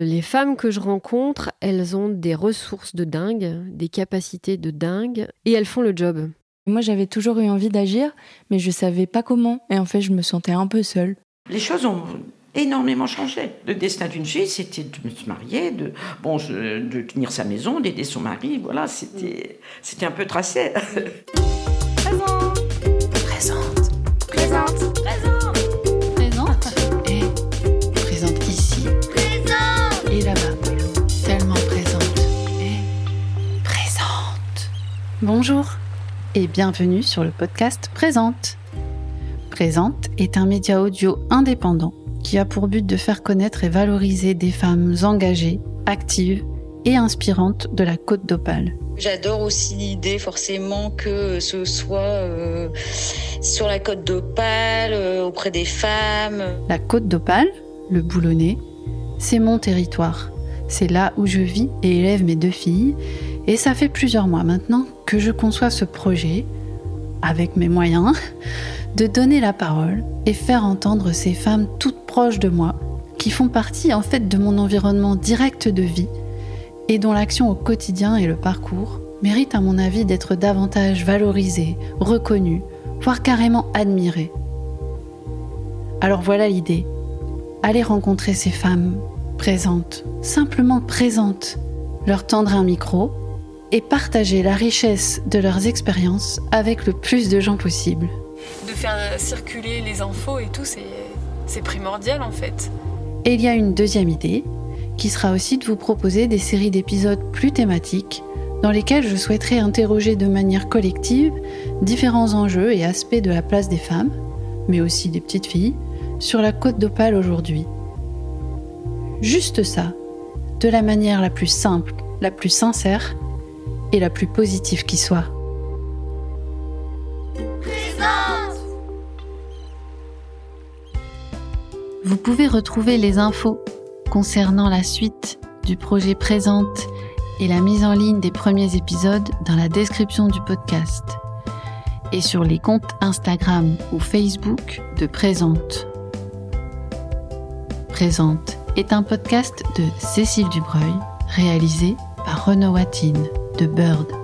Les femmes que je rencontre, elles ont des ressources de dingue, des capacités de dingue, et elles font le job. Moi, j'avais toujours eu envie d'agir, mais je savais pas comment. Et en fait, je me sentais un peu seule. Les choses ont énormément changé. Le destin d'une fille, c'était de se marier, de, bon, de tenir sa maison, d'aider son mari. Voilà, c'était, c'était un peu tracé. Bonjour et bienvenue sur le podcast Présente. Présente est un média audio indépendant qui a pour but de faire connaître et valoriser des femmes engagées, actives et inspirantes de la Côte d'Opale. J'adore aussi l'idée forcément que ce soit euh, sur la Côte d'Opale, euh, auprès des femmes. La Côte d'Opale, le Boulonnais, c'est mon territoire. C'est là où je vis et élève mes deux filles. Et ça fait plusieurs mois maintenant que je conçois ce projet, avec mes moyens, de donner la parole et faire entendre ces femmes toutes proches de moi, qui font partie en fait de mon environnement direct de vie et dont l'action au quotidien et le parcours méritent à mon avis d'être davantage valorisées, reconnues, voire carrément admirées. Alors voilà l'idée. Aller rencontrer ces femmes présentes, simplement présentes, leur tendre un micro et partager la richesse de leurs expériences avec le plus de gens possible. De faire circuler les infos et tout, c'est primordial en fait. Et il y a une deuxième idée, qui sera aussi de vous proposer des séries d'épisodes plus thématiques, dans lesquels je souhaiterais interroger de manière collective différents enjeux et aspects de la place des femmes, mais aussi des petites filles, sur la côte d'Opale aujourd'hui. Juste ça, de la manière la plus simple, la plus sincère et la plus positive qui soit. Présente. Vous pouvez retrouver les infos concernant la suite du projet Présente et la mise en ligne des premiers épisodes dans la description du podcast et sur les comptes Instagram ou Facebook de Présente. Présente est un podcast de Cécile Dubreuil réalisé par Renaud Watine de Bird.